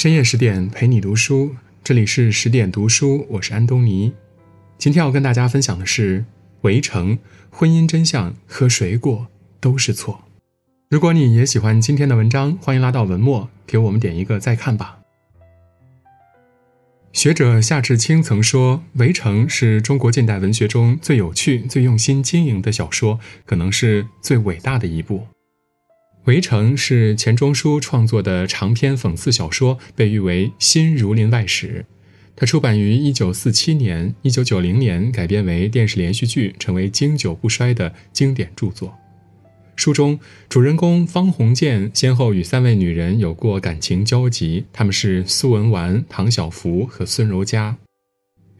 深夜十点陪你读书，这里是十点读书，我是安东尼。今天要跟大家分享的是《围城》，婚姻真相和谁过都是错。如果你也喜欢今天的文章，欢迎拉到文末给我们点一个再看吧。学者夏志清曾说，《围城》是中国近代文学中最有趣、最用心经营的小说，可能是最伟大的一部。《围城》是钱钟书创作的长篇讽刺小说，被誉为新《儒林外史》。它出版于1947年，1990年改编为电视连续剧，成为经久不衰的经典著作。书中主人公方鸿渐先后与三位女人有过感情交集，她们是苏文纨、唐晓芙和孙柔嘉。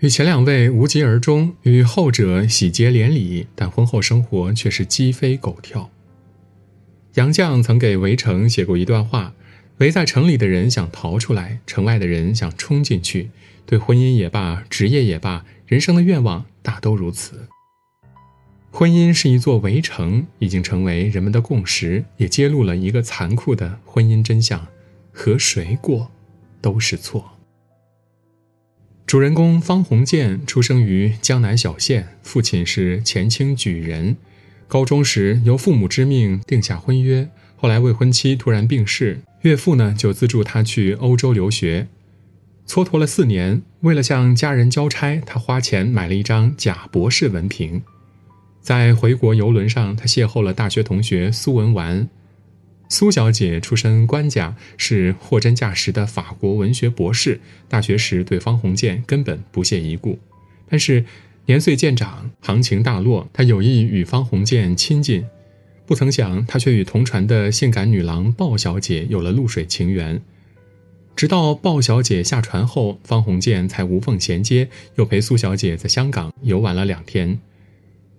与前两位无疾而终，与后者喜结连理，但婚后生活却是鸡飞狗跳。杨绛曾给《围城》写过一段话：围在城里的人想逃出来，城外的人想冲进去。对婚姻也罢，职业也罢，人生的愿望大都如此。婚姻是一座围城，已经成为人们的共识，也揭露了一个残酷的婚姻真相：和谁过，都是错。主人公方鸿渐出生于江南小县，父亲是前清举人。高中时由父母之命定下婚约，后来未婚妻突然病逝，岳父呢就资助他去欧洲留学，蹉跎了四年。为了向家人交差，他花钱买了一张假博士文凭。在回国游轮上，他邂逅了大学同学苏文纨。苏小姐出身官家，是货真价实的法国文学博士。大学时对方鸿渐根本不屑一顾，但是。年岁渐长，行情大落，他有意与方鸿渐亲近，不曾想他却与同船的性感女郎鲍小姐有了露水情缘。直到鲍小姐下船后，方鸿渐才无缝衔接，又陪苏小姐在香港游玩了两天。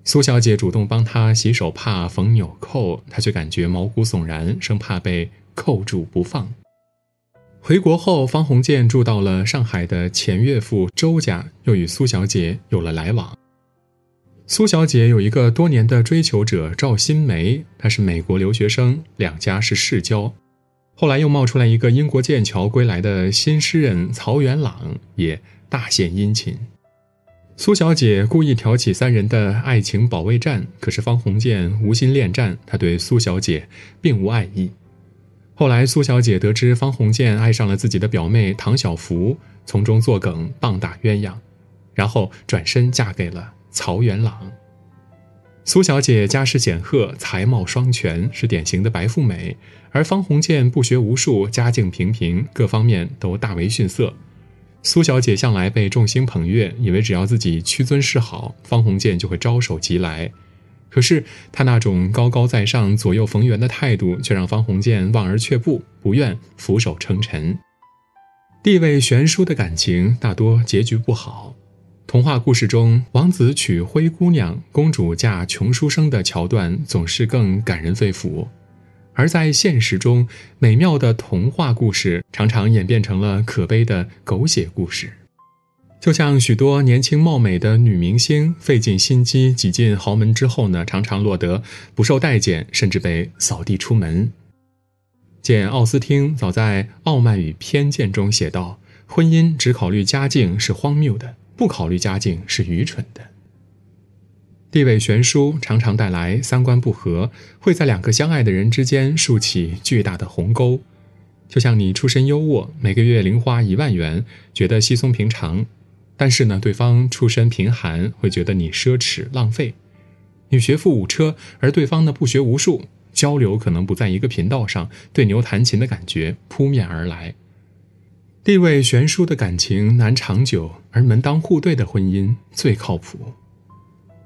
苏小姐主动帮他洗手帕、缝纽扣，他却感觉毛骨悚然，生怕被扣住不放。回国后，方鸿渐住到了上海的前岳父周家，又与苏小姐有了来往。苏小姐有一个多年的追求者赵新梅，她是美国留学生，两家是世交。后来又冒出来一个英国剑桥归来的新诗人曹元朗，也大献殷勤。苏小姐故意挑起三人的爱情保卫战，可是方鸿渐无心恋战，他对苏小姐并无爱意。后来，苏小姐得知方鸿渐爱上了自己的表妹唐晓芙，从中作梗棒打鸳鸯，然后转身嫁给了曹元朗。苏小姐家世显赫，才貌双全，是典型的白富美；而方鸿渐不学无术，家境平平，各方面都大为逊色。苏小姐向来被众星捧月，以为只要自己屈尊示好，方鸿渐就会招手即来。可是他那种高高在上、左右逢源的态度，却让方鸿渐望而却步，不愿俯首称臣。地位悬殊的感情大多结局不好。童话故事中，王子娶灰姑娘，公主嫁穷书生的桥段总是更感人肺腑；而在现实中，美妙的童话故事常常演变成了可悲的狗血故事。就像许多年轻貌美的女明星，费尽心机挤进豪门之后呢，常常落得不受待见，甚至被扫地出门。简·奥斯汀早在《傲慢与偏见》中写道：“婚姻只考虑家境是荒谬的，不考虑家境是愚蠢的。地位悬殊常常带来三观不合，会在两个相爱的人之间竖起巨大的鸿沟。就像你出身优渥，每个月零花一万元，觉得稀松平常。”但是呢，对方出身贫寒，会觉得你奢侈浪费；你学富五车，而对方呢不学无术，交流可能不在一个频道上，对牛弹琴的感觉扑面而来。地位悬殊的感情难长久，而门当户对的婚姻最靠谱。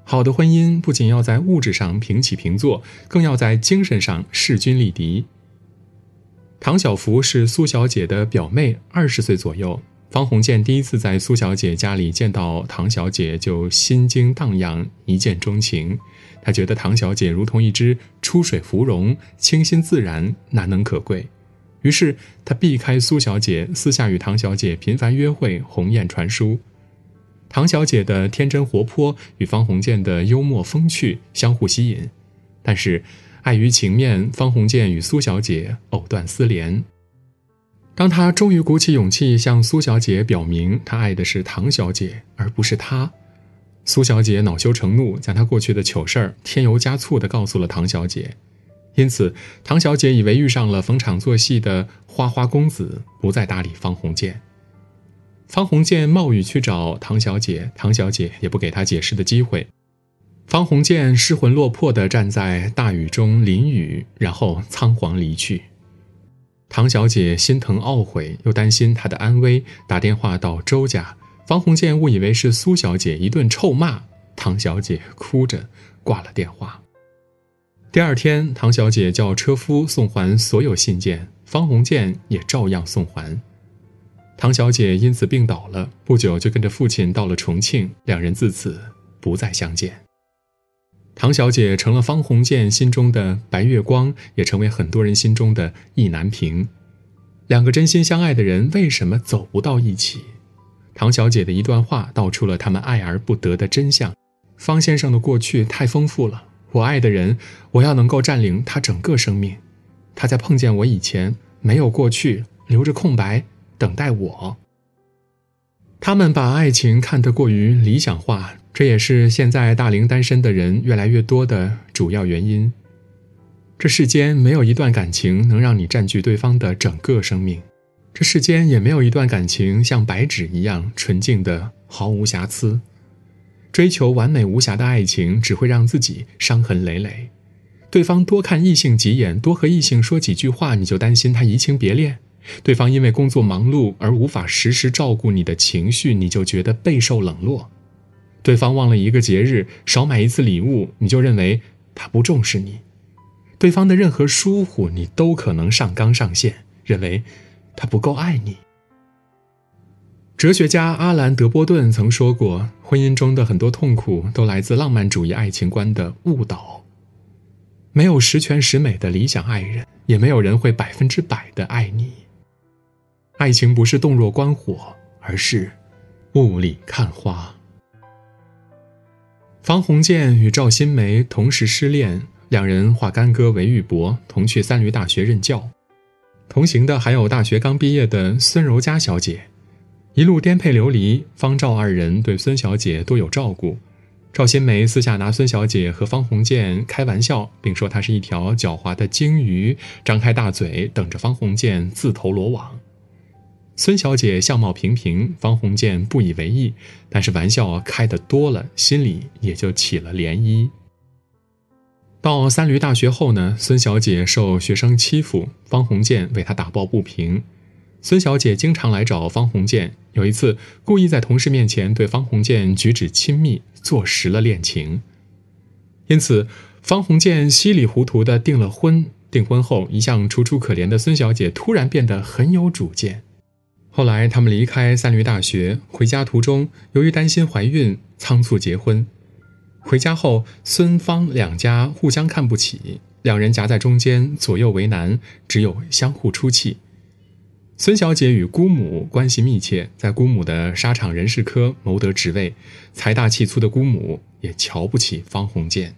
好的婚姻不仅要在物质上平起平坐，更要在精神上势均力敌。唐小芙是苏小姐的表妹，二十岁左右。方鸿渐第一次在苏小姐家里见到唐小姐，就心惊荡漾，一见钟情。他觉得唐小姐如同一只出水芙蓉，清新自然，难能可贵。于是他避开苏小姐，私下与唐小姐频繁约会，鸿雁传书。唐小姐的天真活泼与方鸿渐的幽默风趣相互吸引，但是碍于情面，方鸿渐与苏小姐藕断丝连。当他终于鼓起勇气向苏小姐表明他爱的是唐小姐，而不是他，苏小姐恼羞成怒，将他过去的糗事儿添油加醋地告诉了唐小姐。因此，唐小姐以为遇上了逢场作戏的花花公子，不再搭理方鸿渐。方鸿渐冒雨去找唐小姐，唐小姐也不给他解释的机会。方鸿渐失魂落魄地站在大雨中淋雨，然后仓皇离去。唐小姐心疼懊悔，又担心他的安危，打电话到周家。方鸿渐误以为是苏小姐，一顿臭骂。唐小姐哭着挂了电话。第二天，唐小姐叫车夫送还所有信件，方鸿渐也照样送还。唐小姐因此病倒了，不久就跟着父亲到了重庆，两人自此不再相见。唐小姐成了方鸿渐心中的白月光，也成为很多人心中的意难平。两个真心相爱的人为什么走不到一起？唐小姐的一段话道出了他们爱而不得的真相。方先生的过去太丰富了，我爱的人，我要能够占领他整个生命。他在碰见我以前没有过去，留着空白等待我。他们把爱情看得过于理想化。这也是现在大龄单身的人越来越多的主要原因。这世间没有一段感情能让你占据对方的整个生命，这世间也没有一段感情像白纸一样纯净的毫无瑕疵。追求完美无瑕的爱情只会让自己伤痕累累。对方多看异性几眼，多和异性说几句话，你就担心他移情别恋；对方因为工作忙碌而无法时时照顾你的情绪，你就觉得备受冷落。对方忘了一个节日，少买一次礼物，你就认为他不重视你；对方的任何疏忽，你都可能上纲上线，认为他不够爱你。哲学家阿兰·德波顿曾说过：“婚姻中的很多痛苦都来自浪漫主义爱情观的误导。没有十全十美的理想爱人，也没有人会百分之百的爱你。爱情不是洞若观火，而是雾里看花。”方鸿渐与赵新梅同时失恋，两人化干戈为玉帛，同去三闾大学任教。同行的还有大学刚毕业的孙柔嘉小姐。一路颠沛流离，方赵二人对孙小姐多有照顾。赵新梅私下拿孙小姐和方鸿渐开玩笑，并说她是一条狡猾的鲸鱼，张开大嘴等着方鸿渐自投罗网。孙小姐相貌平平，方鸿渐不以为意，但是玩笑开得多了，心里也就起了涟漪。到三闾大学后呢，孙小姐受学生欺负，方鸿渐为她打抱不平。孙小姐经常来找方鸿渐，有一次故意在同事面前对方鸿渐举止亲密，坐实了恋情。因此，方鸿渐稀里糊涂地订了婚。订婚后，一向楚楚可怜的孙小姐突然变得很有主见。后来，他们离开三闾大学，回家途中，由于担心怀孕，仓促结婚。回家后，孙方两家互相看不起，两人夹在中间，左右为难，只有相互出气。孙小姐与姑母关系密切，在姑母的沙场人事科谋得职位，财大气粗的姑母也瞧不起方鸿渐。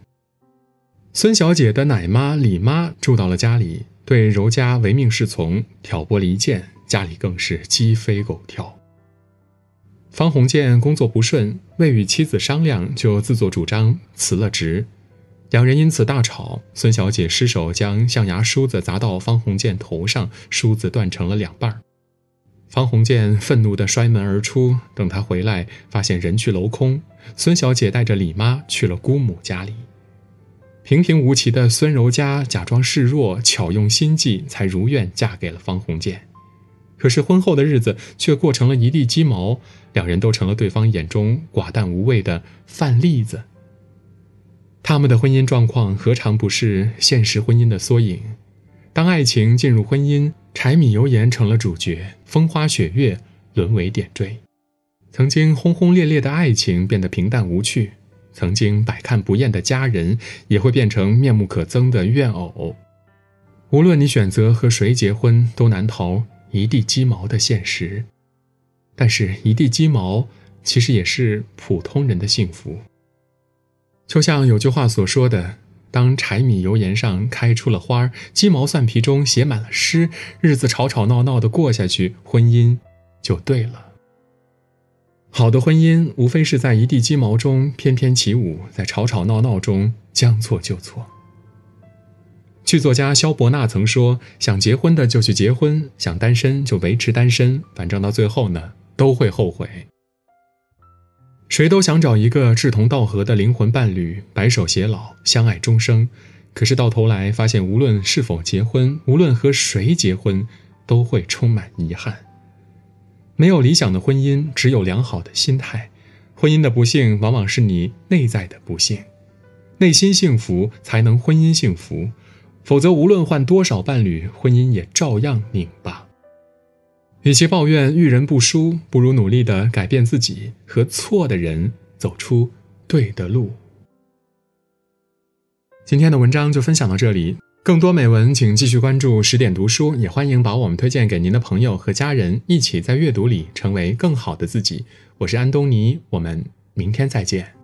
孙小姐的奶妈李妈住到了家里，对柔家唯命是从，挑拨离间。家里更是鸡飞狗跳。方鸿渐工作不顺，未与妻子商量，就自作主张辞了职，两人因此大吵。孙小姐失手将象牙梳子砸到方鸿渐头上，梳子断成了两半。方鸿渐愤怒地摔门而出，等他回来，发现人去楼空。孙小姐带着李妈去了姑母家里。平平无奇的孙柔嘉假装示弱，巧用心计，才如愿嫁给了方鸿渐。可是婚后的日子却过成了一地鸡毛，两人都成了对方眼中寡淡无味的饭粒子。他们的婚姻状况何尝不是现实婚姻的缩影？当爱情进入婚姻，柴米油盐成了主角，风花雪月沦为点缀。曾经轰轰烈烈的爱情变得平淡无趣，曾经百看不厌的家人也会变成面目可憎的怨偶。无论你选择和谁结婚，都难逃。一地鸡毛的现实，但是，一地鸡毛其实也是普通人的幸福。就像有句话所说的：“当柴米油盐上开出了花儿，鸡毛蒜皮中写满了诗，日子吵吵闹闹的过下去，婚姻就对了。好的婚姻，无非是在一地鸡毛中翩翩起舞，在吵吵闹闹中将错就错。剧作家萧伯纳曾说：“想结婚的就去结婚，想单身就维持单身，反正到最后呢，都会后悔。”谁都想找一个志同道合的灵魂伴侣，白首偕老，相爱终生。可是到头来发现，无论是否结婚，无论和谁结婚，都会充满遗憾。没有理想的婚姻，只有良好的心态。婚姻的不幸，往往是你内在的不幸。内心幸福，才能婚姻幸福。否则，无论换多少伴侣，婚姻也照样拧巴。与其抱怨遇人不淑，不如努力的改变自己，和错的人走出对的路。今天的文章就分享到这里，更多美文请继续关注十点读书，也欢迎把我们推荐给您的朋友和家人，一起在阅读里成为更好的自己。我是安东尼，我们明天再见。